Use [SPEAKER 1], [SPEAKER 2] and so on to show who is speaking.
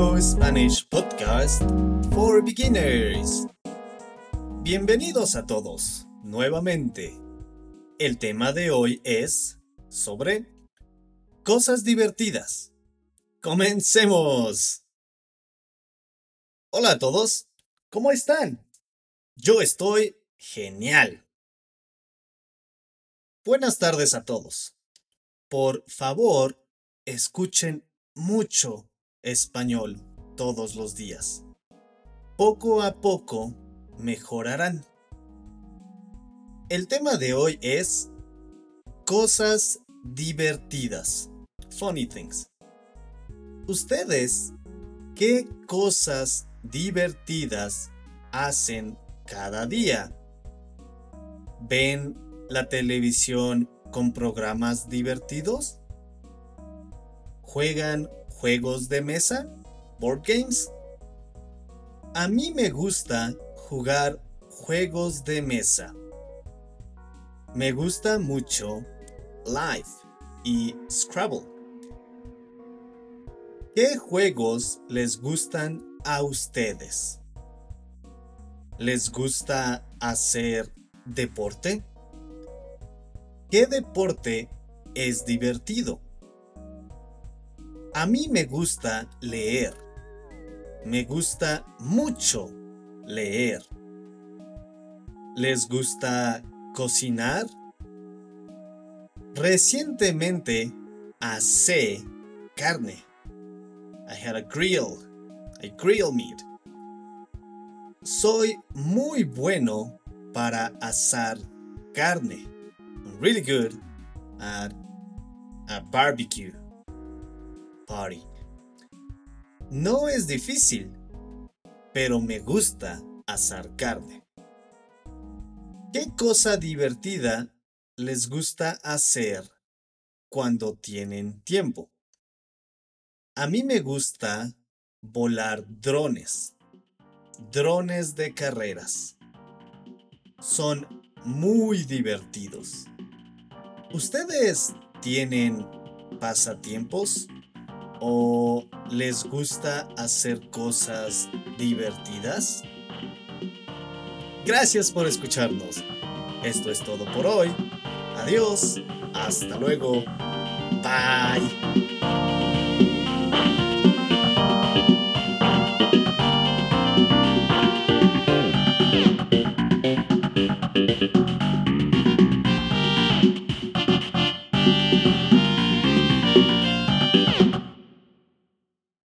[SPEAKER 1] Slow Spanish Podcast for Beginners. Bienvenidos a todos nuevamente. El tema de hoy es sobre cosas divertidas. Comencemos. Hola a todos, ¿cómo están? Yo estoy genial. Buenas tardes a todos. Por favor, escuchen mucho español todos los días. Poco a poco mejorarán. El tema de hoy es cosas divertidas. Funny things. ¿Ustedes qué cosas divertidas hacen cada día? ¿Ven la televisión con programas divertidos? ¿Juegan juegos de mesa? ¿Board games? A mí me gusta jugar juegos de mesa. Me gusta mucho Life y Scrabble. ¿Qué juegos les gustan a ustedes? ¿Les gusta hacer deporte? ¿Qué deporte es divertido? A mí me gusta leer. Me gusta mucho leer. ¿Les gusta cocinar? Recientemente asé carne. I had a grill. I grill meat. Soy muy bueno para asar carne. I'm really good at a barbecue No es difícil, pero me gusta asar carne. ¿Qué cosa divertida les gusta hacer cuando tienen tiempo? A mí me gusta volar drones, drones de carreras. Son muy divertidos. ¿Ustedes tienen pasatiempos? ¿O les gusta hacer cosas divertidas? Gracias por escucharnos. Esto es todo por hoy. Adiós. Hasta luego. Bye.